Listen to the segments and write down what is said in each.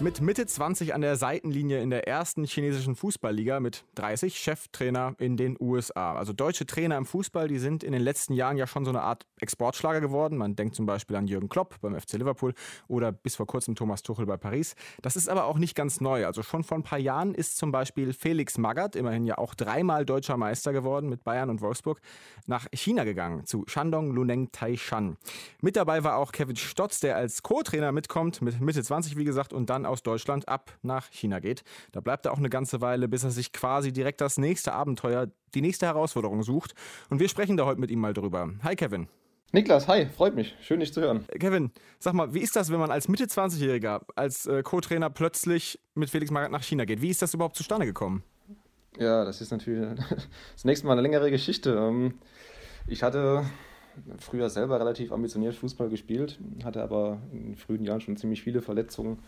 Mit Mitte 20 an der Seitenlinie in der ersten chinesischen Fußballliga mit 30 Cheftrainer in den USA. Also deutsche Trainer im Fußball, die sind in den letzten Jahren ja schon so eine Art Exportschlager geworden. Man denkt zum Beispiel an Jürgen Klopp beim FC Liverpool oder bis vor kurzem Thomas Tuchel bei Paris. Das ist aber auch nicht ganz neu. Also schon vor ein paar Jahren ist zum Beispiel Felix Magath, immerhin ja auch dreimal deutscher Meister geworden mit Bayern und Wolfsburg, nach China gegangen, zu Shandong Luneng Taishan. Mit dabei war auch Kevin Stotz, der als Co-Trainer mitkommt, mit Mitte 20 wie gesagt, und dann aus Deutschland ab nach China geht. Da bleibt er auch eine ganze Weile, bis er sich quasi direkt das nächste Abenteuer, die nächste Herausforderung sucht. Und wir sprechen da heute mit ihm mal drüber. Hi Kevin. Niklas, hi, freut mich. Schön, dich zu hören. Kevin, sag mal, wie ist das, wenn man als Mitte 20-Jähriger, als äh, Co-Trainer plötzlich mit Felix Magath nach China geht? Wie ist das überhaupt zustande gekommen? Ja, das ist natürlich zunächst mal eine längere Geschichte. Ähm, ich hatte früher selber relativ ambitioniert Fußball gespielt, hatte aber in frühen Jahren schon ziemlich viele Verletzungen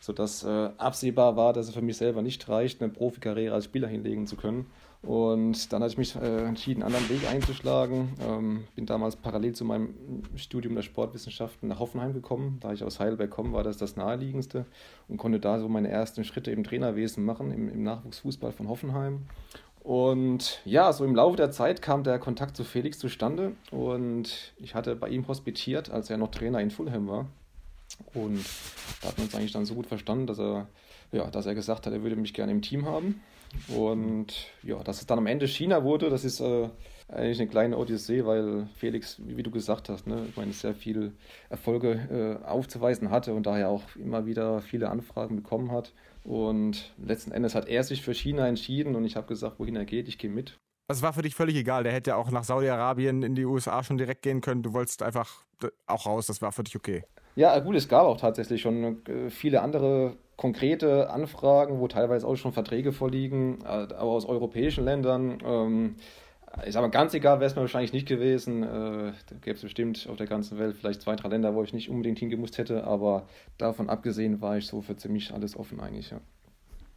sodass äh, absehbar war, dass es für mich selber nicht reicht, eine Profikarriere als Spieler hinlegen zu können. Und dann hatte ich mich äh, entschieden, einen anderen Weg einzuschlagen. Ähm, bin damals parallel zu meinem Studium der Sportwissenschaften nach Hoffenheim gekommen. Da ich aus Heidelberg komme, war das das naheliegendste und konnte da so meine ersten Schritte im Trainerwesen machen, im, im Nachwuchsfußball von Hoffenheim. Und ja, so im Laufe der Zeit kam der Kontakt zu Felix zustande und ich hatte bei ihm hospitiert, als er noch Trainer in Fulham war. Und da hat man uns eigentlich dann so gut verstanden, dass er, ja, dass er gesagt hat, er würde mich gerne im Team haben. Und ja, dass es dann am Ende China wurde, das ist äh, eigentlich eine kleine Odyssee, weil Felix, wie du gesagt hast, ne, ich meine, sehr viele Erfolge äh, aufzuweisen hatte und daher auch immer wieder viele Anfragen bekommen hat. Und letzten Endes hat er sich für China entschieden und ich habe gesagt, wohin er geht, ich gehe mit. Das war für dich völlig egal. Der hätte auch nach Saudi-Arabien in die USA schon direkt gehen können. Du wolltest einfach auch raus. Das war für dich okay. Ja, gut, es gab auch tatsächlich schon äh, viele andere konkrete Anfragen, wo teilweise auch schon Verträge vorliegen, äh, aber aus europäischen Ländern. Ähm, ich sage mal, ganz egal wäre es mir wahrscheinlich nicht gewesen. Äh, da gäbe es bestimmt auf der ganzen Welt vielleicht zwei, drei Länder, wo ich nicht unbedingt hingemusst hätte, aber davon abgesehen war ich so für ziemlich alles offen eigentlich, ja.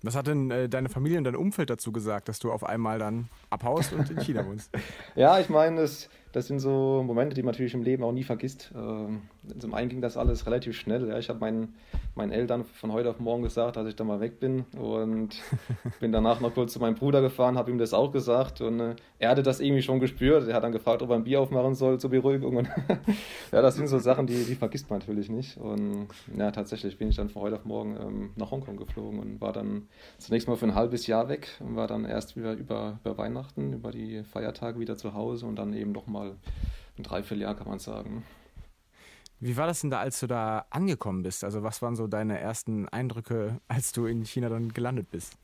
Was hat denn äh, deine Familie und dein Umfeld dazu gesagt, dass du auf einmal dann abhaust und in China wohnst? ja, ich meine, das, das sind so Momente, die man natürlich im Leben auch nie vergisst. Ähm, zum einen ging das alles relativ schnell. Ja. Ich habe meinen, meinen Eltern von heute auf morgen gesagt, dass ich da mal weg bin und bin danach noch kurz zu meinem Bruder gefahren, habe ihm das auch gesagt und äh, er hatte das irgendwie schon gespürt. Er hat dann gefragt, ob er ein Bier aufmachen soll zur Beruhigung. Und ja, das sind so Sachen, die, die vergisst man natürlich nicht. Und ja, tatsächlich bin ich dann von heute auf morgen ähm, nach Hongkong geflogen und war dann zunächst mal für ein halbes Jahr weg und war dann erst wieder über, über Weihnachten, über die Feiertage wieder zu Hause und dann eben noch mal ein Dreivierteljahr, kann man sagen. Wie war das denn da, als du da angekommen bist? Also was waren so deine ersten Eindrücke, als du in China dann gelandet bist?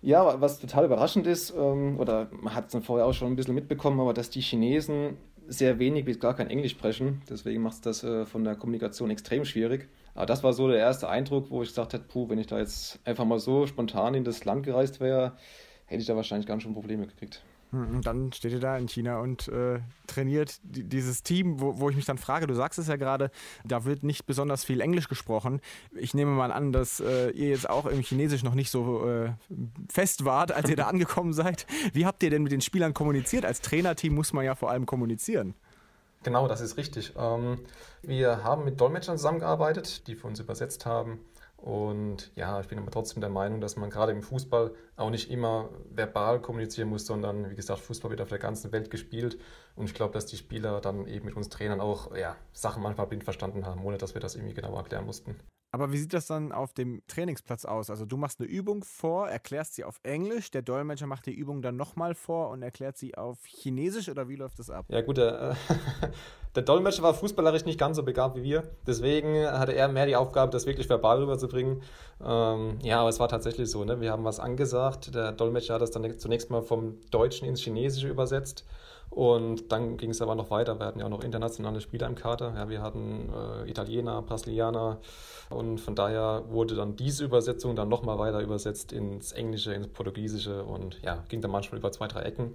Ja, was total überraschend ist, ähm, oder man hat es dann vorher auch schon ein bisschen mitbekommen, aber dass die Chinesen sehr wenig bis gar kein Englisch sprechen. Deswegen macht es das äh, von der Kommunikation extrem schwierig. Aber das war so der erste Eindruck, wo ich gesagt hätte, puh, wenn ich da jetzt einfach mal so spontan in das Land gereist wäre, hätte ich da wahrscheinlich ganz schön Probleme gekriegt. Hm, und dann steht ihr da in China und äh, trainiert dieses Team, wo, wo ich mich dann frage, du sagst es ja gerade, da wird nicht besonders viel Englisch gesprochen. Ich nehme mal an, dass äh, ihr jetzt auch im Chinesisch noch nicht so äh, fest wart, als ihr da angekommen seid. Wie habt ihr denn mit den Spielern kommuniziert? Als Trainerteam muss man ja vor allem kommunizieren. Genau, das ist richtig. Ähm, wir haben mit Dolmetschern zusammengearbeitet, die für uns übersetzt haben. Und ja, ich bin aber trotzdem der Meinung, dass man gerade im Fußball auch nicht immer verbal kommunizieren muss, sondern wie gesagt, Fußball wird auf der ganzen Welt gespielt. Und ich glaube, dass die Spieler dann eben mit uns Trainern auch ja, Sachen manchmal blind verstanden haben, ohne dass wir das irgendwie genau erklären mussten. Aber wie sieht das dann auf dem Trainingsplatz aus? Also du machst eine Übung vor, erklärst sie auf Englisch, der Dolmetscher macht die Übung dann nochmal vor und erklärt sie auf Chinesisch oder wie läuft das ab? Ja gut, der, der Dolmetscher war fußballerisch nicht ganz so begabt wie wir. Deswegen hatte er mehr die Aufgabe, das wirklich verbal rüberzubringen. Ähm, ja, aber es war tatsächlich so. Ne? Wir haben was angesagt. Der Dolmetscher hat das dann zunächst mal vom Deutschen ins Chinesische übersetzt. Und dann ging es aber noch weiter. Wir hatten ja auch noch internationale Spieler im Kader. Ja, wir hatten äh, Italiener, Brasilianer. Und von daher wurde dann diese Übersetzung dann nochmal weiter übersetzt ins Englische, ins Portugiesische und ja, ging dann manchmal über zwei, drei Ecken.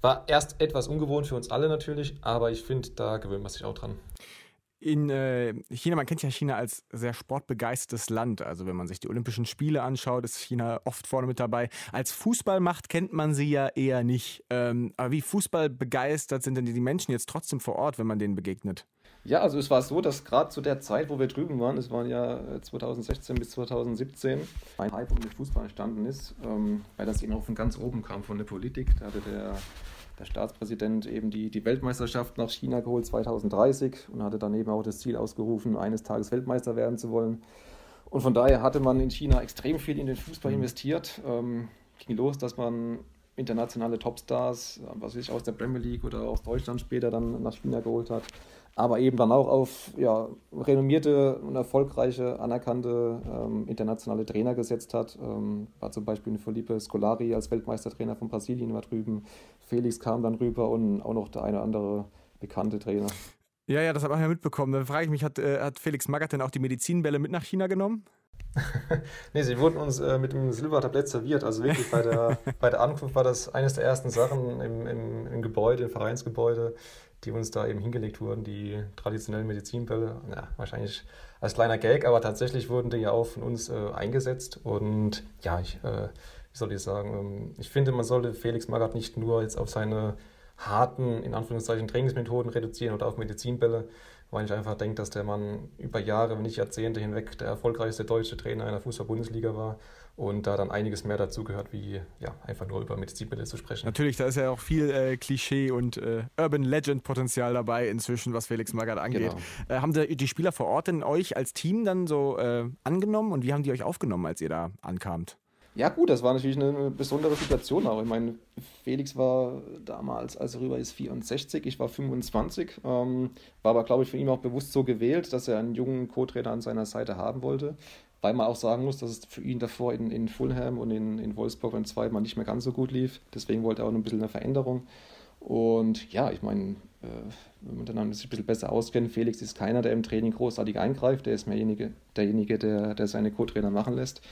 War erst etwas ungewohnt für uns alle natürlich, aber ich finde, da gewöhnt man sich auch dran. In äh, China, man kennt ja China als sehr sportbegeistertes Land. Also wenn man sich die Olympischen Spiele anschaut, ist China oft vorne mit dabei. Als Fußballmacht kennt man sie ja eher nicht. Ähm, aber wie fußballbegeistert sind denn die Menschen jetzt trotzdem vor Ort, wenn man denen begegnet? Ja, also es war so, dass gerade zu der Zeit, wo wir drüben waren, es waren ja 2016 äh, bis 2017, ein Hype um den Fußball entstanden ist, ähm, weil das eben auch von ganz oben kam, von der Politik. Da hatte der der Staatspräsident eben die, die Weltmeisterschaft nach China geholt 2030 und hatte dann eben auch das Ziel ausgerufen, eines Tages Weltmeister werden zu wollen. Und von daher hatte man in China extrem viel in den Fußball mhm. investiert. Ähm, ging los, dass man internationale Topstars, was weiß ich, aus der Premier League oder aus Deutschland später dann nach China geholt hat aber eben dann auch auf ja, renommierte und erfolgreiche, anerkannte ähm, internationale Trainer gesetzt hat. Ähm, war zum Beispiel Felipe Scolari als Weltmeistertrainer von Brasilien war drüben. Felix kam dann rüber und auch noch der eine oder andere bekannte Trainer. Ja, ja, das habe ich ja mitbekommen. Dann frage ich mich, hat, äh, hat Felix Magath denn auch die Medizinbälle mit nach China genommen? nee, sie wurden uns äh, mit dem Silbertablett serviert. Also wirklich bei der, bei der Ankunft war das eines der ersten Sachen im, im, im Gebäude, im Vereinsgebäude die uns da eben hingelegt wurden, die traditionellen Medizinbälle. Ja, wahrscheinlich als kleiner Gag, aber tatsächlich wurden die ja auch von uns äh, eingesetzt. Und ja, ich, äh, wie soll ich sagen, ähm, ich finde, man sollte Felix Magath nicht nur jetzt auf seine harten, in Anführungszeichen, Trainingsmethoden reduzieren oder auf Medizinbälle, weil ich einfach denke, dass der Mann über Jahre, wenn nicht Jahrzehnte hinweg der erfolgreichste deutsche Trainer einer Fußball-Bundesliga war und da dann einiges mehr dazugehört, wie ja, einfach nur über Medizinmittel zu sprechen. Natürlich, da ist ja auch viel äh, Klischee und äh, Urban Legend Potenzial dabei inzwischen, was Felix Magath angeht. Genau. Äh, haben die, die, Spieler vor Ort denn euch als Team dann so äh, angenommen und wie haben die euch aufgenommen, als ihr da ankamt? Ja, gut, das war natürlich eine besondere Situation auch. Ich meine, Felix war damals, als er rüber ist, 64, ich war 25. Ähm, war aber, glaube ich, für ihn auch bewusst so gewählt, dass er einen jungen Co-Trainer an seiner Seite haben wollte. Weil man auch sagen muss, dass es für ihn davor in, in Fulham und in, in Wolfsburg beim zweiten Mal nicht mehr ganz so gut lief. Deswegen wollte er auch ein bisschen eine Veränderung. Und ja, ich meine, äh, wenn man dann sich ein bisschen besser auskennt, Felix ist keiner, der im Training großartig eingreift. Der ist mehr derjenige, der, der seine Co-Trainer machen lässt.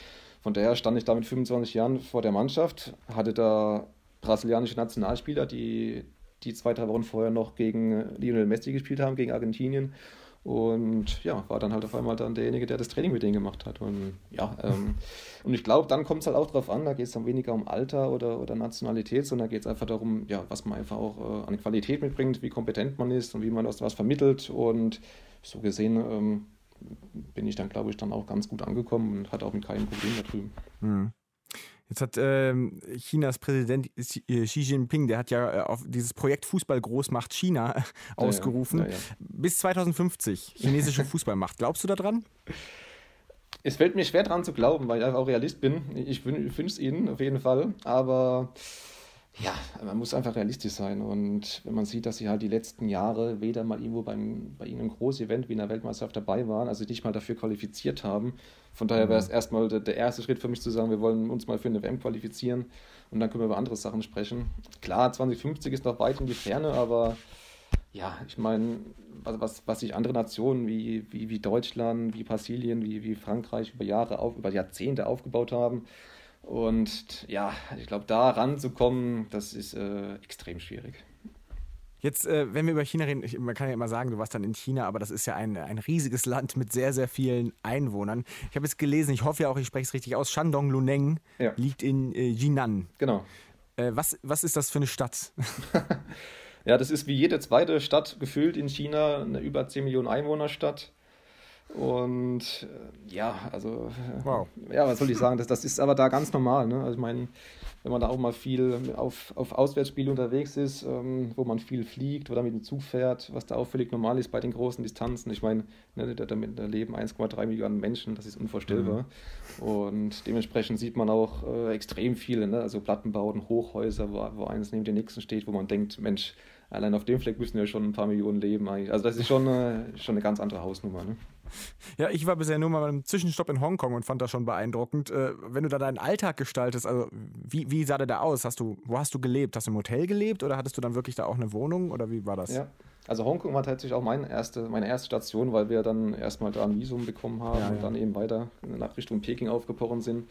Von daher stand ich da mit 25 Jahren vor der Mannschaft, hatte da brasilianische Nationalspieler, die, die zwei, drei Wochen vorher noch gegen Lionel Messi gespielt haben, gegen Argentinien. Und ja, war dann halt auf einmal dann derjenige, der das Training mit denen gemacht hat. Und ja, ähm, und ich glaube, dann kommt es halt auch darauf an, da geht es dann weniger um Alter oder, oder Nationalität, sondern geht es einfach darum, ja, was man einfach auch äh, an Qualität mitbringt, wie kompetent man ist und wie man das was vermittelt. Und so gesehen ähm, bin ich dann, glaube ich, dann auch ganz gut angekommen und hatte auch mit keinem Problem da drüben. Mhm. Jetzt hat ähm, Chinas Präsident äh, Xi Jinping, der hat ja äh, auf dieses Projekt Fußball groß macht China äh, ausgerufen. Ja, ja. Bis 2050 chinesische Fußballmacht. Glaubst du daran? Es fällt mir schwer daran zu glauben, weil ich auch Realist bin. Ich wünsche es ihnen auf jeden Fall. Aber ja, man muss einfach realistisch sein. Und wenn man sieht, dass sie halt die letzten Jahre weder mal irgendwo beim, bei ihnen Groß-Event wie in der Weltmeisterschaft dabei waren, also nicht mal dafür qualifiziert haben. Von daher wäre es mhm. erstmal der, der, erste Schritt für mich zu sagen, wir wollen uns mal für eine WM qualifizieren und dann können wir über andere Sachen sprechen. Klar, 2050 ist noch weit in die Ferne, aber ja, ich meine, was, was, was sich andere Nationen wie, wie, wie Deutschland, wie Brasilien, wie, wie Frankreich über Jahre, auf, über Jahrzehnte aufgebaut haben, und ja, ich glaube, da ranzukommen, das ist äh, extrem schwierig. Jetzt, äh, wenn wir über China reden, ich, man kann ja immer sagen, du warst dann in China, aber das ist ja ein, ein riesiges Land mit sehr, sehr vielen Einwohnern. Ich habe jetzt gelesen, ich hoffe ja auch, ich spreche es richtig aus, Shandong Luneng ja. liegt in äh, Jinan. Genau. Äh, was, was ist das für eine Stadt? ja, das ist wie jede zweite Stadt gefühlt in China, eine über 10 Millionen Einwohnerstadt. Und äh, ja, also, wow. ja, was soll ich sagen? Das, das ist aber da ganz normal. Ne? Also, ich meine, wenn man da auch mal viel auf, auf Auswärtsspiele unterwegs ist, ähm, wo man viel fliegt oder mit dem Zug fährt, was da auch völlig normal ist bei den großen Distanzen. Ich meine, ne, da, da leben 1,3 Millionen Menschen, das ist unvorstellbar. Mhm. Und dementsprechend sieht man auch äh, extrem viele, ne? also Plattenbauten, Hochhäuser, wo, wo eines neben dem nächsten steht, wo man denkt, Mensch, allein auf dem Fleck müssen ja schon ein paar Millionen leben eigentlich. Also das ist schon, äh, schon eine ganz andere Hausnummer. Ne? Ja, ich war bisher nur mal beim Zwischenstopp in Hongkong und fand das schon beeindruckend. Äh, wenn du da deinen Alltag gestaltest, also wie, wie sah der da aus? Hast du, wo hast du gelebt? Hast du im Hotel gelebt oder hattest du dann wirklich da auch eine Wohnung oder wie war das? Ja, also Hongkong war tatsächlich auch meine erste, meine erste Station, weil wir dann erstmal da ein Visum bekommen haben ja, und dann eben weiter nach Richtung Peking aufgebrochen sind.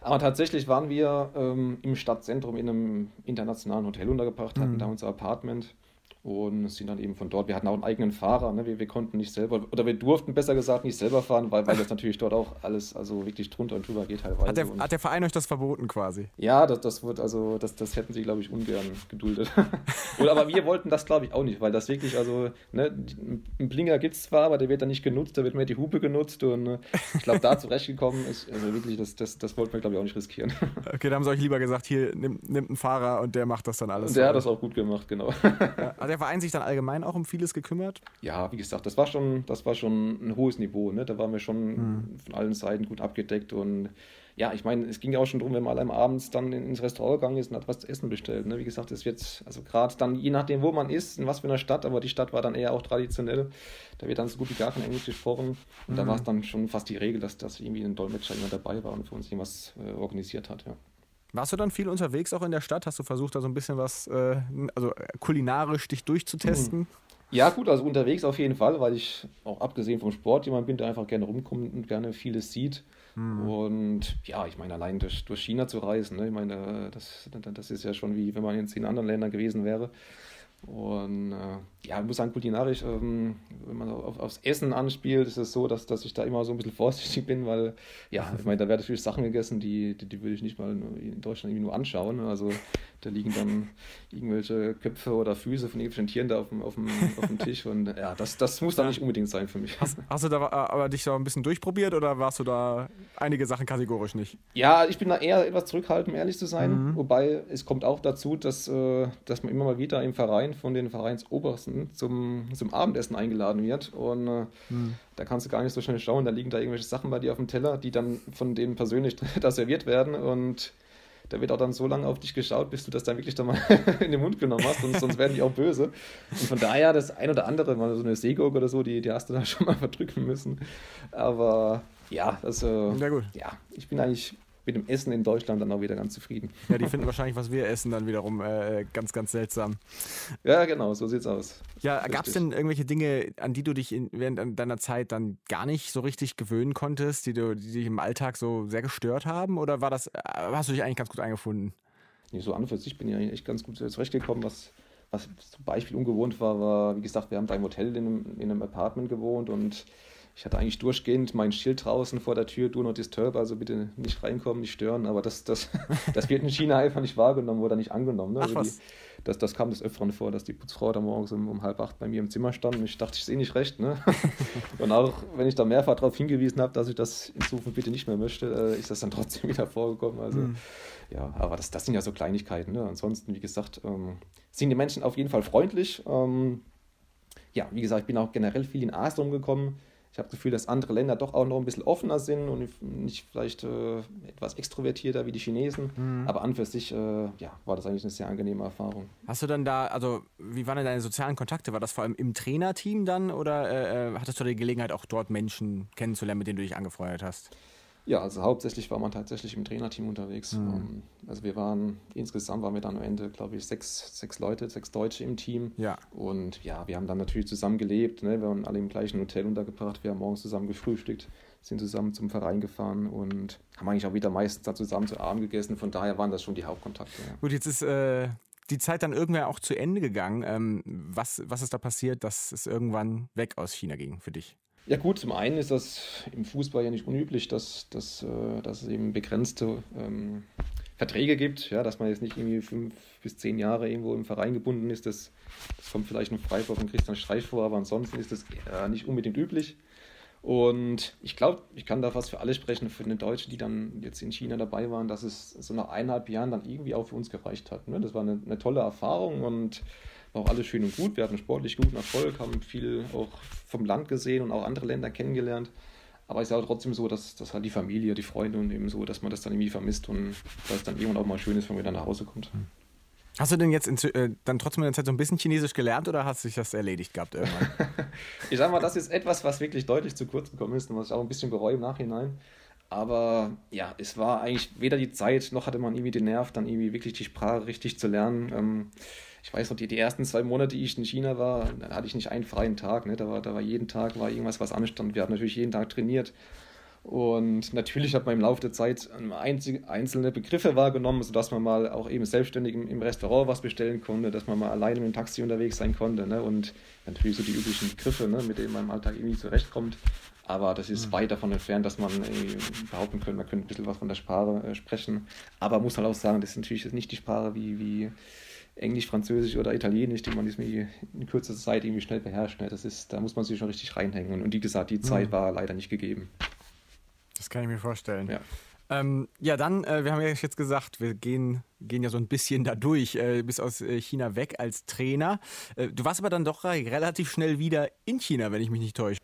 Aber tatsächlich waren wir ähm, im Stadtzentrum in einem internationalen Hotel untergebracht, hatten mhm. da unser Apartment und sind dann eben von dort. Wir hatten auch einen eigenen Fahrer, ne? wir, wir konnten nicht selber, oder wir durften besser gesagt nicht selber fahren, weil, weil das natürlich dort auch alles also wirklich drunter und drüber geht teilweise. Hat der, hat der Verein euch das verboten quasi? Ja, das, das wird also, das, das hätten sie, glaube ich, ungern geduldet. oder, aber wir wollten das, glaube ich, auch nicht, weil das wirklich, also, ne, ein Blinger gibt es zwar, aber der wird dann nicht genutzt, da wird mehr die Hupe genutzt und äh, ich glaube, da zurechtgekommen ist, also wirklich, das, das, das wollten wir, glaube ich, auch nicht riskieren. okay, da haben sie euch lieber gesagt, hier, nimmt nimm einen Fahrer und der macht das dann alles. Und der hat das auch gut gemacht, genau. Ja, hat der Verein sich dann allgemein auch um vieles gekümmert? Ja, wie gesagt, das war schon, das war schon ein hohes Niveau. Ne? Da waren wir schon hm. von allen Seiten gut abgedeckt und ja, ich meine, es ging ja auch schon darum, wenn man allein abends dann ins Restaurant gegangen ist und hat was zu essen bestellt. Ne? Wie gesagt, es wird, also gerade dann, je nachdem, wo man ist, in was für einer Stadt, aber die Stadt war dann eher auch traditionell. Da wird dann so gut wie gar kein Englisch gesprochen. Und mhm. da war es dann schon fast die Regel, dass, dass irgendwie ein Dolmetscher immer dabei war und für uns irgendwas äh, organisiert hat. Ja. Warst du dann viel unterwegs auch in der Stadt? Hast du versucht, da so ein bisschen was, äh, also kulinarisch dich durchzutesten? Ja, gut, also unterwegs auf jeden Fall, weil ich auch abgesehen vom Sport jemand bin, der einfach gerne rumkommt und gerne vieles sieht. Mhm. Und ja, ich meine, allein durch, durch China zu reisen, ne? ich meine, das, das ist ja schon wie wenn man jetzt in anderen Ländern gewesen wäre. Und äh, ja, ich muss sagen, kulinarisch, ähm, wenn man auf, aufs Essen anspielt, ist es so, dass, dass ich da immer so ein bisschen vorsichtig bin, weil, ja, ich meine, da werden natürlich Sachen gegessen, die, die, die würde ich nicht mal in Deutschland irgendwie nur anschauen. Also da liegen dann irgendwelche Köpfe oder Füße von irgendwelchen Tieren da auf dem, auf dem, auf dem Tisch und ja, das, das muss dann nicht unbedingt sein für mich. Hast, hast du da aber dich da ein bisschen durchprobiert oder warst du da einige Sachen kategorisch nicht? Ja, ich bin da eher etwas zurückhaltend, um ehrlich zu sein. Mhm. Wobei es kommt auch dazu, dass, äh, dass man immer mal wieder im Verein von den Vereinsobersten zum, zum Abendessen eingeladen wird und äh, mhm. da kannst du gar nicht so schnell schauen, da liegen da irgendwelche Sachen bei dir auf dem Teller, die dann von denen persönlich da serviert werden und da wird auch dann so lange auf dich geschaut, bis du das dann wirklich dann mal in den Mund genommen hast, und sonst werden die auch böse. Und von daher, das ein oder andere, mal so eine Seegurke oder so, die, die hast du da schon mal verdrücken müssen. Aber ja, also, ja, ich bin eigentlich mit dem Essen in Deutschland dann auch wieder ganz zufrieden. Ja, die finden wahrscheinlich, was wir essen, dann wiederum äh, ganz, ganz seltsam. Ja, genau, so sieht's aus. Ja, gab es denn irgendwelche Dinge, an die du dich in, während deiner Zeit dann gar nicht so richtig gewöhnen konntest, die, du, die dich im Alltag so sehr gestört haben? Oder war das, äh, hast du dich eigentlich ganz gut eingefunden? Nee, so an und für sich bin ich eigentlich echt ganz gut zurechtgekommen. Was, was zum Beispiel ungewohnt war, war, wie gesagt, wir haben da im Hotel in einem, in einem Apartment gewohnt und ich hatte eigentlich durchgehend mein Schild draußen vor der Tür, do not disturb, also bitte nicht reinkommen, nicht stören, aber das, das, das wird in China einfach nicht wahrgenommen oder nicht angenommen. Ne? Also die, das, das kam des Öfteren vor, dass die Putzfrau da morgens um, um halb acht bei mir im Zimmer stand und ich dachte, ich sehe nicht recht. Ne? und auch wenn ich da mehrfach darauf hingewiesen habe, dass ich das in Zukunft bitte nicht mehr möchte, äh, ist das dann trotzdem wieder vorgekommen. Also mhm. ja, aber das, das sind ja so Kleinigkeiten. Ne? Ansonsten, wie gesagt, ähm, sind die Menschen auf jeden Fall freundlich. Ähm, ja, wie gesagt, ich bin auch generell viel in Asien rumgekommen ich habe das Gefühl, dass andere Länder doch auch noch ein bisschen offener sind und nicht vielleicht äh, etwas extrovertierter wie die Chinesen. Mhm. Aber an für sich äh, ja, war das eigentlich eine sehr angenehme Erfahrung. Hast du dann da, also wie waren denn deine sozialen Kontakte? War das vor allem im Trainerteam dann oder äh, äh hattest du die Gelegenheit, auch dort Menschen kennenzulernen, mit denen du dich angefreundet hast? Ja, also hauptsächlich war man tatsächlich im Trainerteam unterwegs. Mhm. Also wir waren, insgesamt waren wir dann am Ende, glaube ich, sechs, sechs Leute, sechs Deutsche im Team. Ja. Und ja, wir haben dann natürlich zusammen gelebt. Ne? Wir waren alle im gleichen Hotel untergebracht. Wir haben morgens zusammen gefrühstückt, sind zusammen zum Verein gefahren und haben eigentlich auch wieder meistens da zusammen zu Abend gegessen. Von daher waren das schon die Hauptkontakte. Ja. Gut, jetzt ist äh, die Zeit dann irgendwann auch zu Ende gegangen. Ähm, was, was ist da passiert, dass es irgendwann weg aus China ging für dich? Ja gut, zum einen ist das im Fußball ja nicht unüblich, dass, dass, äh, dass es eben begrenzte ähm, Verträge gibt, ja, dass man jetzt nicht irgendwie fünf bis zehn Jahre irgendwo im Verein gebunden ist. Das, das kommt vielleicht noch Freiburg und Christian Streich vor, aber ansonsten ist das äh, nicht unbedingt üblich. Und ich glaube, ich kann da fast für alle sprechen, für den Deutschen, die dann jetzt in China dabei waren, dass es so nach eineinhalb Jahren dann irgendwie auch für uns gereicht hat. Ne? Das war eine, eine tolle Erfahrung und war auch alles schön und gut. Wir hatten sportlich guten Erfolg, haben viel auch vom Land gesehen und auch andere Länder kennengelernt. Aber es ist ja trotzdem so, dass, dass halt die Familie, die Freunde und eben so, dass man das dann irgendwie vermisst und dass es dann irgendwann auch mal schön ist, wenn man wieder nach Hause kommt. Hm. Hast du denn jetzt in, äh, dann trotzdem in der Zeit so ein bisschen Chinesisch gelernt oder hast du sich das erledigt gehabt irgendwann? ich sag mal, das ist etwas, was wirklich deutlich zu kurz gekommen ist und was ich auch ein bisschen bereue im Nachhinein. Aber ja, es war eigentlich weder die Zeit, noch hatte man irgendwie den Nerv, dann irgendwie wirklich die Sprache richtig zu lernen. Ähm, ich weiß noch, die, die ersten zwei Monate, die ich in China war, da hatte ich nicht einen freien Tag. Ne? Da, war, da war jeden Tag war irgendwas, was anstand. Wir haben natürlich jeden Tag trainiert. Und natürlich hat man im Laufe der Zeit einzelne Begriffe wahrgenommen, sodass man mal auch eben selbstständig im, Restaurant was bestellen konnte, dass man mal alleine mit dem Taxi unterwegs sein konnte. Ne? Und natürlich so die üblichen Begriffe, ne? mit denen man im Alltag irgendwie zurechtkommt. Aber das ist mhm. weit davon entfernt, dass man behaupten könnte, man könnte ein bisschen was von der Sprache äh, sprechen. Aber muss halt auch sagen, das ist natürlich nicht die Sprache wie, wie Englisch, Französisch oder Italienisch, die man in kürzester Zeit irgendwie schnell beherrscht. Ne? Das ist, da muss man sich schon richtig reinhängen. Und wie gesagt, die Zeit mhm. war leider nicht gegeben. Das kann ich mir vorstellen. Ja. Ähm, ja, dann, äh, wir haben ja jetzt gesagt, wir gehen, gehen ja so ein bisschen da durch, äh, bis aus äh, China weg als Trainer. Äh, du warst aber dann doch relativ schnell wieder in China, wenn ich mich nicht täusche.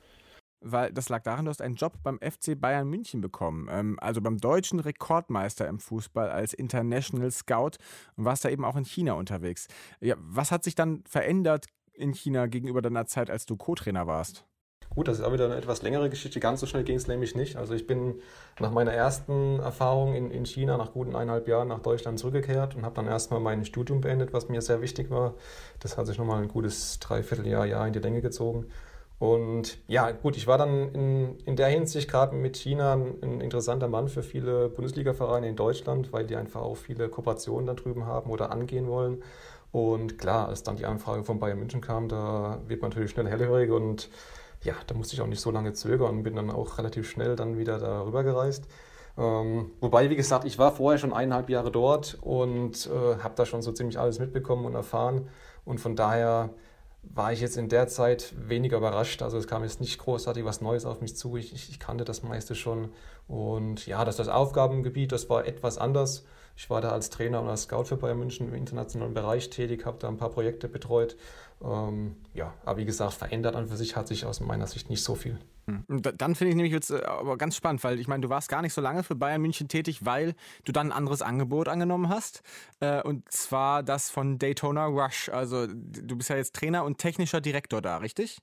Weil das lag daran, du hast einen Job beim FC Bayern München bekommen, ähm, also beim deutschen Rekordmeister im Fußball als International Scout und warst da eben auch in China unterwegs. Ja, was hat sich dann verändert in China gegenüber deiner Zeit, als du Co-Trainer warst? Gut, das ist auch wieder eine etwas längere Geschichte. Ganz so schnell ging es nämlich nicht. Also ich bin nach meiner ersten Erfahrung in, in China nach guten eineinhalb Jahren nach Deutschland zurückgekehrt und habe dann erstmal mein Studium beendet, was mir sehr wichtig war. Das hat sich nochmal ein gutes Dreivierteljahr, Jahr in die Länge gezogen. Und ja, gut, ich war dann in, in der Hinsicht gerade mit China ein, interessanter Mann für viele Bundesliga-Vereine in Deutschland, weil die einfach auch viele Kooperationen da drüben haben oder angehen wollen. Und klar, als dann die Anfrage von Bayern München kam, da wird man natürlich schnell hellhörig und ja, da musste ich auch nicht so lange zögern und bin dann auch relativ schnell dann wieder darüber gereist. Ähm, wobei, wie gesagt, ich war vorher schon eineinhalb Jahre dort und äh, habe da schon so ziemlich alles mitbekommen und erfahren. Und von daher war ich jetzt in der Zeit weniger überrascht. Also es kam jetzt nicht großartig was Neues auf mich zu. Ich, ich, ich kannte das meiste schon. Und ja, das, das Aufgabengebiet, das war etwas anders. Ich war da als Trainer und als Scout für Bayern München im internationalen Bereich tätig, habe da ein paar Projekte betreut. Ähm, ja, aber wie gesagt, verändert an für sich hat sich aus meiner Sicht nicht so viel. Hm. Dann finde ich nämlich jetzt äh, aber ganz spannend, weil ich meine, du warst gar nicht so lange für Bayern München tätig, weil du dann ein anderes Angebot angenommen hast. Äh, und zwar das von Daytona Rush. Also du bist ja jetzt Trainer und technischer Direktor da, richtig?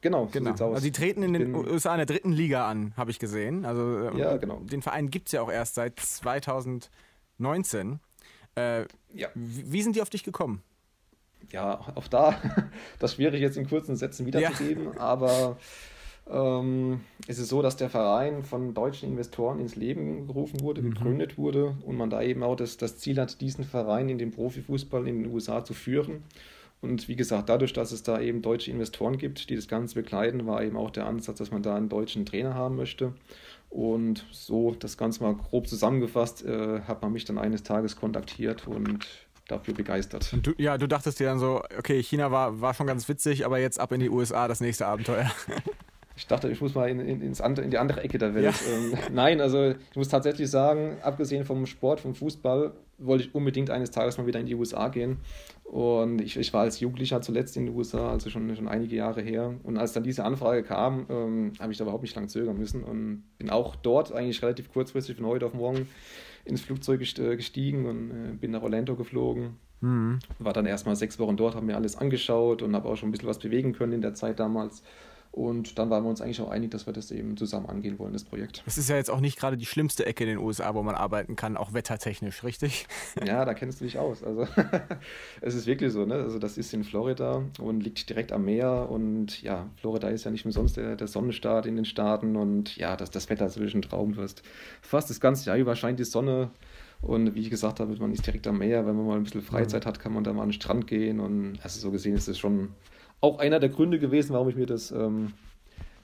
Genau, so genau. Also die treten in den USA in der dritten Liga an, habe ich gesehen. Also ähm, ja, genau. den Verein gibt es ja auch erst seit 2019. Äh, ja. Wie sind die auf dich gekommen? Ja, auch da, das schwierig jetzt in kurzen Sätzen wiederzugeben, ja. aber ähm, es ist so, dass der Verein von deutschen Investoren ins Leben gerufen wurde, mhm. gegründet wurde und man da eben auch das, das Ziel hat, diesen Verein in den Profifußball in den USA zu führen. Und wie gesagt, dadurch, dass es da eben deutsche Investoren gibt, die das Ganze begleiten, war eben auch der Ansatz, dass man da einen deutschen Trainer haben möchte. Und so das Ganze mal grob zusammengefasst, äh, hat man mich dann eines Tages kontaktiert und dafür begeistert. Du, ja, du dachtest dir dann so, okay, China war, war schon ganz witzig, aber jetzt ab in die USA das nächste Abenteuer. Ich dachte, ich muss mal in, in, ins andere, in die andere Ecke der Welt. Ja. Ähm, nein, also ich muss tatsächlich sagen, abgesehen vom Sport, vom Fußball, wollte ich unbedingt eines Tages mal wieder in die USA gehen. Und ich, ich war als Jugendlicher zuletzt in den USA, also schon, schon einige Jahre her. Und als dann diese Anfrage kam, ähm, habe ich da überhaupt nicht lange zögern müssen und bin auch dort eigentlich relativ kurzfristig von heute auf morgen ins Flugzeug äh, gestiegen und äh, bin nach Orlando geflogen. Mhm. War dann erstmal sechs Wochen dort, habe mir alles angeschaut und habe auch schon ein bisschen was bewegen können in der Zeit damals. Und dann waren wir uns eigentlich auch einig, dass wir das eben zusammen angehen wollen, das Projekt. Das ist ja jetzt auch nicht gerade die schlimmste Ecke in den USA, wo man arbeiten kann, auch wettertechnisch, richtig? Ja, da kennst du dich aus. Also es ist wirklich so, ne? Also das ist in Florida und liegt direkt am Meer und ja, Florida ist ja nicht umsonst der, der Sonnenstaat in den Staaten und ja, das, das Wetter ein Traum. Du hast fast das ganze Jahr über scheint die Sonne. Und wie ich gesagt habe, man ist direkt am Meer. Wenn man mal ein bisschen Freizeit hat, kann man da mal an den Strand gehen. Und also so gesehen ist es schon auch einer der Gründe gewesen, warum ich mir das ähm,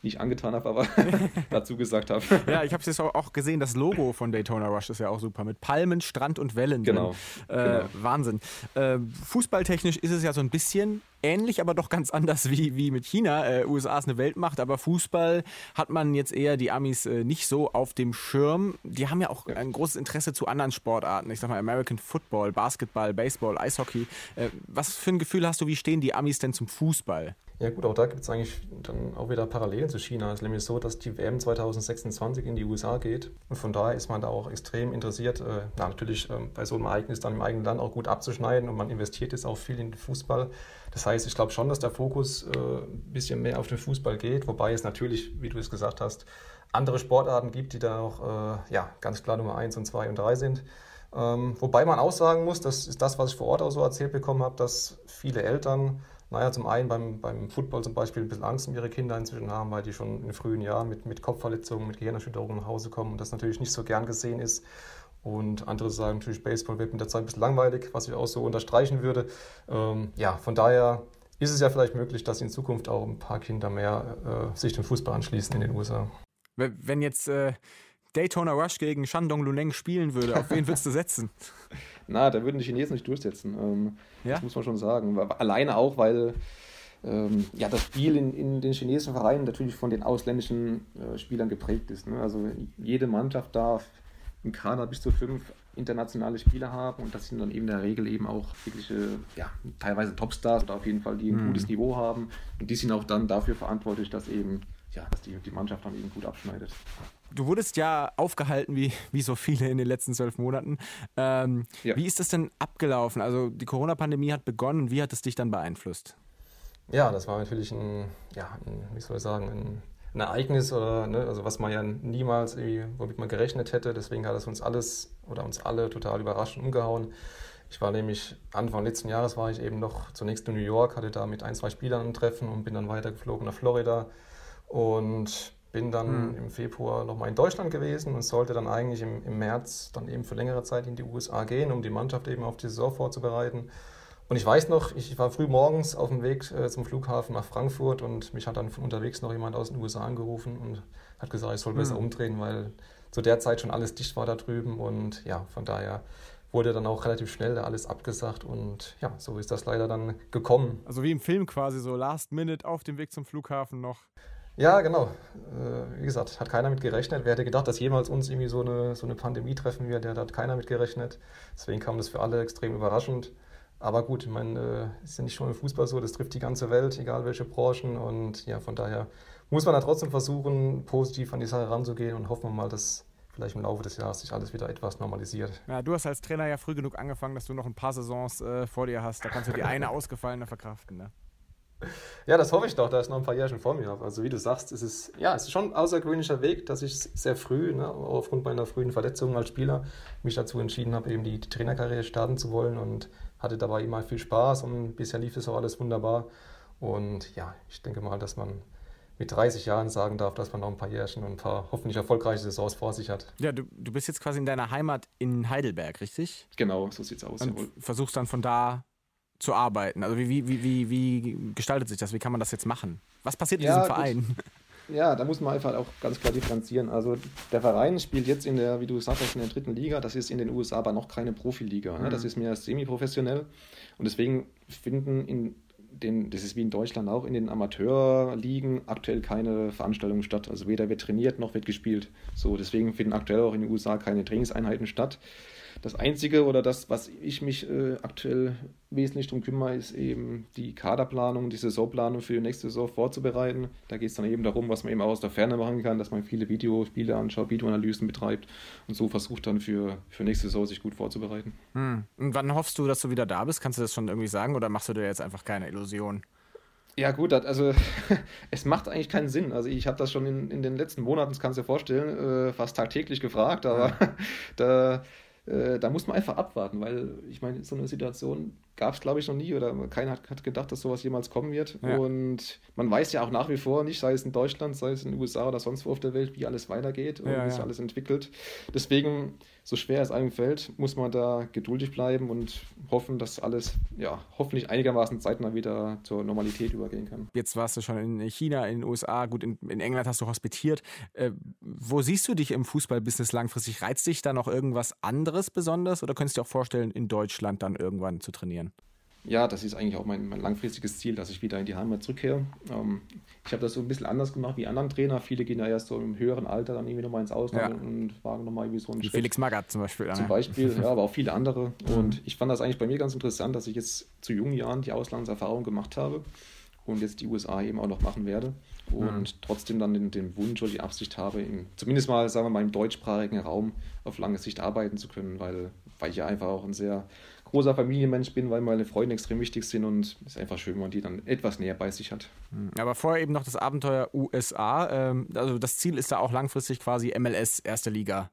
nicht angetan habe, aber dazu gesagt habe. Ja, ich habe es jetzt auch gesehen, das Logo von Daytona Rush ist ja auch super, mit Palmen, Strand und Wellen. Genau. Äh, genau. Wahnsinn. Äh, fußballtechnisch ist es ja so ein bisschen ähnlich, aber doch ganz anders wie, wie mit China. Äh, USA ist eine Weltmacht, aber Fußball hat man jetzt eher die Amis äh, nicht so auf dem Schirm. Die haben ja auch ein großes Interesse zu anderen Sportarten. Ich sag mal American Football, Basketball, Baseball, Eishockey. Äh, was für ein Gefühl hast du, wie stehen die Amis denn zum Fußball? Ja gut, auch da gibt es eigentlich dann auch wieder Parallelen zu China. Es ist nämlich so, dass die WM 2026 in die USA geht. Und von daher ist man da auch extrem interessiert, äh, na, natürlich äh, bei so einem Ereignis dann im eigenen Land auch gut abzuschneiden. Und man investiert jetzt auch viel in den Fußball. Das heißt, ich glaube schon, dass der Fokus äh, ein bisschen mehr auf den Fußball geht. Wobei es natürlich, wie du es gesagt hast, andere Sportarten gibt, die da auch äh, ja, ganz klar Nummer 1 und 2 und 3 sind. Ähm, wobei man auch sagen muss, das ist das, was ich vor Ort auch so erzählt bekommen habe, dass viele Eltern naja, zum einen beim, beim Football zum Beispiel ein bisschen Angst um ihre Kinder inzwischen haben, weil die schon in frühen Jahren mit, mit Kopfverletzungen, mit Gehirnerschütterungen nach Hause kommen und das natürlich nicht so gern gesehen ist. Und andere sagen natürlich, Baseball wird mit der Zeit ein bisschen langweilig, was ich auch so unterstreichen würde. Ähm, ja, von daher ist es ja vielleicht möglich, dass in Zukunft auch ein paar Kinder mehr äh, sich dem Fußball anschließen in den USA. Wenn jetzt äh, Daytona Rush gegen Shandong Luneng spielen würde, auf wen würdest du setzen? Na, da würden die Chinesen nicht durchsetzen. Ähm, ja? Das muss man schon sagen. Alleine auch, weil ähm, ja, das Spiel in, in den chinesischen Vereinen natürlich von den ausländischen äh, Spielern geprägt ist. Ne? Also jede Mannschaft darf im Kader bis zu fünf internationale Spieler haben und das sind dann eben in der Regel eben auch wirkliche, ja, teilweise Topstars oder auf jeden Fall, die ein mhm. gutes Niveau haben und die sind auch dann dafür verantwortlich, dass eben, ja, dass die, die Mannschaft dann eben gut abschneidet. Du wurdest ja aufgehalten, wie, wie so viele in den letzten zwölf Monaten. Ähm, ja. Wie ist das denn abgelaufen? Also die Corona-Pandemie hat begonnen. Wie hat es dich dann beeinflusst? Ja, das war natürlich ein, ja, ein, wie soll ich sagen, ein, ein Ereignis oder ne, also was man ja niemals, womit man gerechnet hätte. Deswegen hat es uns alles oder uns alle total überrascht und umgehauen. Ich war nämlich Anfang letzten Jahres war ich eben noch zunächst in New York, hatte da mit ein, zwei Spielern ein Treffen und bin dann weitergeflogen nach Florida und bin dann mhm. im Februar nochmal in Deutschland gewesen und sollte dann eigentlich im, im März dann eben für längere Zeit in die USA gehen, um die Mannschaft eben auf die Saison vorzubereiten. Und ich weiß noch, ich war früh morgens auf dem Weg äh, zum Flughafen nach Frankfurt und mich hat dann von unterwegs noch jemand aus den USA angerufen und hat gesagt, ich soll besser mhm. umdrehen, weil zu der Zeit schon alles dicht war da drüben und ja, von daher wurde dann auch relativ schnell alles abgesagt und ja, so ist das leider dann gekommen. Also wie im Film quasi so Last Minute auf dem Weg zum Flughafen noch. Ja, genau. Äh, wie gesagt, hat keiner mit gerechnet. Wer hätte gedacht, dass jemals uns irgendwie so eine, so eine Pandemie treffen wird? Da hat keiner mit gerechnet. Deswegen kam das für alle extrem überraschend. Aber gut, ich meine, es ist ja nicht schon im Fußball so, das trifft die ganze Welt, egal welche Branchen. Und ja, von daher muss man da trotzdem versuchen, positiv an die Sache ranzugehen und hoffen wir mal, dass vielleicht im Laufe des Jahres sich alles wieder etwas normalisiert. Ja, du hast als Trainer ja früh genug angefangen, dass du noch ein paar Saisons äh, vor dir hast. Da kannst du die eine ausgefallene verkraften. Ne? Ja, das hoffe ich doch, da ich noch ein paar Jahre schon vor mir habe. Also wie du sagst, es ist, ja, es ist schon ein außergewöhnlicher Weg, dass ich sehr früh, ne, aufgrund meiner frühen Verletzungen als Spieler, mich dazu entschieden habe, eben die, die Trainerkarriere starten zu wollen und hatte dabei immer viel Spaß und bisher lief es auch alles wunderbar. Und ja, ich denke mal, dass man mit 30 Jahren sagen darf, dass man noch ein paar Jährchen und ein paar hoffentlich erfolgreiche Saisons vor sich hat. Ja, du, du bist jetzt quasi in deiner Heimat in Heidelberg, richtig? Genau, so sieht's aus. Und versuchst dann von da zu arbeiten? Also wie, wie, wie, wie gestaltet sich das? Wie kann man das jetzt machen? Was passiert in ja, diesem Verein? Gut. Ja, da muss man einfach auch ganz klar differenzieren. Also der Verein spielt jetzt in der, wie du gesagt hast, in der dritten Liga. Das ist in den USA aber noch keine Profiliga. Ne? Das mhm. ist mehr semi-professionell. Und deswegen finden in den, das ist wie in Deutschland auch, in den Amateurligen aktuell keine Veranstaltungen statt. Also weder wird trainiert noch wird gespielt. So, deswegen finden aktuell auch in den USA keine Trainingseinheiten statt. Das Einzige oder das, was ich mich äh, aktuell wesentlich darum kümmere, ist eben die Kaderplanung, die Saisonplanung für die nächste Saison vorzubereiten. Da geht es dann eben darum, was man eben auch aus der Ferne machen kann, dass man viele Videospiele anschaut, Videoanalysen betreibt und so versucht dann für, für nächste Saison sich gut vorzubereiten. Hm. Und wann hoffst du, dass du wieder da bist? Kannst du das schon irgendwie sagen oder machst du dir jetzt einfach keine Illusion? Ja, gut, also es macht eigentlich keinen Sinn. Also ich habe das schon in, in den letzten Monaten, das kannst du dir vorstellen, äh, fast tagtäglich gefragt, aber ja. da äh, da muss man einfach abwarten, weil ich meine, so eine Situation gab es, glaube ich, noch nie oder keiner hat, hat, gedacht, dass sowas jemals kommen wird. Ja. Und man weiß ja auch nach wie vor nicht, sei es in Deutschland, sei es in den USA oder sonst wo auf der Welt, wie alles weitergeht und ja, wie sich ja. alles entwickelt. Deswegen, so schwer es einem fällt, muss man da geduldig bleiben und hoffen, dass alles ja hoffentlich einigermaßen zeitnah wieder zur Normalität übergehen kann. Jetzt warst du schon in China, in den USA, gut, in, in England hast du hospitiert. Äh, wo siehst du dich im Fußballbusiness langfristig? Reizt dich da noch irgendwas anderes besonders oder könntest du dir auch vorstellen, in Deutschland dann irgendwann zu trainieren? Ja, das ist eigentlich auch mein, mein, langfristiges Ziel, dass ich wieder in die Heimat zurückkehre. Ähm, ich habe das so ein bisschen anders gemacht wie anderen Trainer. Viele gehen ja erst so im höheren Alter dann irgendwie nochmal ins Ausland ja. und wagen nochmal irgendwie so einen Wie Schritt. Felix Magath zum Beispiel. Zum Beispiel, ja, aber auch viele andere. Und ich fand das eigentlich bei mir ganz interessant, dass ich jetzt zu jungen Jahren die Auslandserfahrung gemacht habe und jetzt die USA eben auch noch machen werde. Und mhm. trotzdem dann den, den, Wunsch oder die Absicht habe, in, zumindest mal, sagen wir mal, im deutschsprachigen Raum auf lange Sicht arbeiten zu können, weil, weil ich ja einfach auch ein sehr großer Familienmensch bin, weil meine Freunde extrem wichtig sind und es ist einfach schön, wenn man die dann etwas näher bei sich hat. Hm. Aber vorher eben noch das Abenteuer USA. Ähm, also das Ziel ist da auch langfristig quasi MLS erste Liga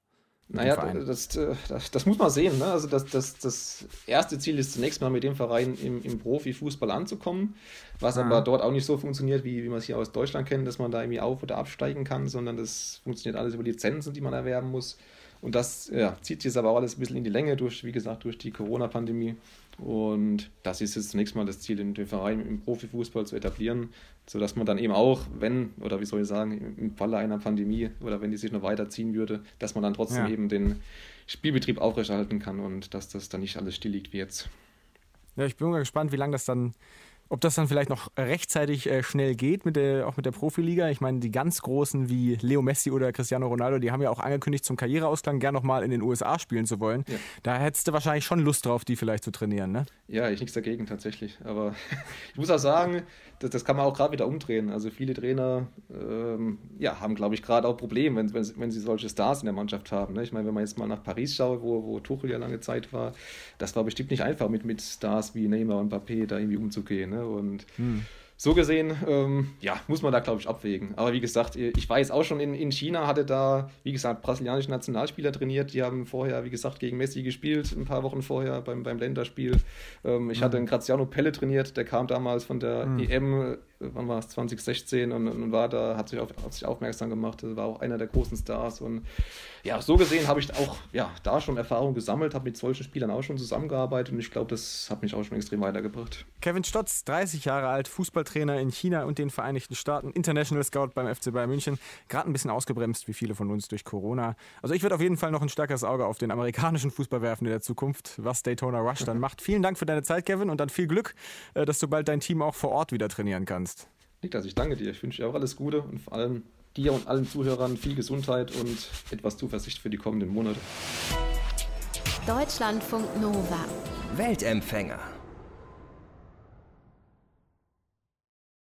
Naja, das, das, das, muss man sehen. Ne? Also das, das, das erste Ziel ist zunächst mal mit dem Verein im, im Profifußball anzukommen, was Aha. aber dort auch nicht so funktioniert, wie, wie man es hier aus Deutschland kennt, dass man da irgendwie auf- oder absteigen kann, sondern das funktioniert alles über Lizenzen, die man erwerben muss. Und das ja, zieht sich aber auch alles ein bisschen in die Länge durch, wie gesagt, durch die Corona-Pandemie. Und das ist jetzt zunächst mal das Ziel, den, Verein im Profifußball zu etablieren, sodass man dann eben auch, wenn, oder wie soll ich sagen, im Falle einer Pandemie oder wenn die sich noch weiterziehen würde, dass man dann trotzdem ja. eben den Spielbetrieb aufrechterhalten kann und dass das dann nicht alles still liegt wie jetzt. Ja, ich bin mal gespannt, wie lange das dann ob das dann vielleicht noch rechtzeitig äh, schnell geht, mit der, auch mit der Profiliga. Ich meine, die ganz Großen wie Leo Messi oder Cristiano Ronaldo, die haben ja auch angekündigt, zum Karriereausklang gern nochmal in den USA spielen zu wollen. Ja. Da hättest du wahrscheinlich schon Lust drauf, die vielleicht zu trainieren, ne? Ja, ich nichts dagegen tatsächlich. Aber ich muss auch sagen, das, das kann man auch gerade wieder umdrehen. Also viele Trainer ähm, ja, haben, glaube ich, gerade auch Probleme, wenn, wenn, wenn sie solche Stars in der Mannschaft haben. Ne? Ich meine, wenn man jetzt mal nach Paris schaut, wo, wo Tuchel ja lange Zeit war, das war bestimmt nicht einfach, mit, mit Stars wie Neymar und Mbappé da irgendwie umzugehen. Ne? Und hm so gesehen, ähm, ja, muss man da, glaube ich, abwägen. Aber wie gesagt, ich weiß auch schon, in, in China hatte da, wie gesagt, brasilianische Nationalspieler trainiert. Die haben vorher, wie gesagt, gegen Messi gespielt, ein paar Wochen vorher beim, beim Länderspiel. Ähm, ich mhm. hatte einen Graziano Pelle trainiert, der kam damals von der mhm. EM wann war es, 2016 und, und, war da, hat sich, auf, hat sich aufmerksam gemacht, war auch einer der großen Stars und ja, so gesehen habe ich auch ja, da schon Erfahrung gesammelt, habe mit solchen Spielern auch schon zusammengearbeitet und ich glaube, das hat mich auch schon extrem weitergebracht. Kevin Stotz, 30 Jahre alt, Fußballtrainer in China und den Vereinigten Staaten, International Scout beim FC Bayern München, gerade ein bisschen ausgebremst, wie viele von uns durch Corona. Also ich würde auf jeden Fall noch ein stärkeres Auge auf den amerikanischen Fußball werfen in der Zukunft, was Daytona Rush dann macht. Vielen Dank für deine Zeit, Kevin, und dann viel Glück, äh, dass du bald dein Team auch vor Ort wieder trainieren kannst. Niklas, ich danke dir. Ich wünsche dir auch alles Gute und vor allem dir und allen Zuhörern viel Gesundheit und etwas Zuversicht für die kommenden Monate. Deutschlandfunk Nova. Weltempfänger.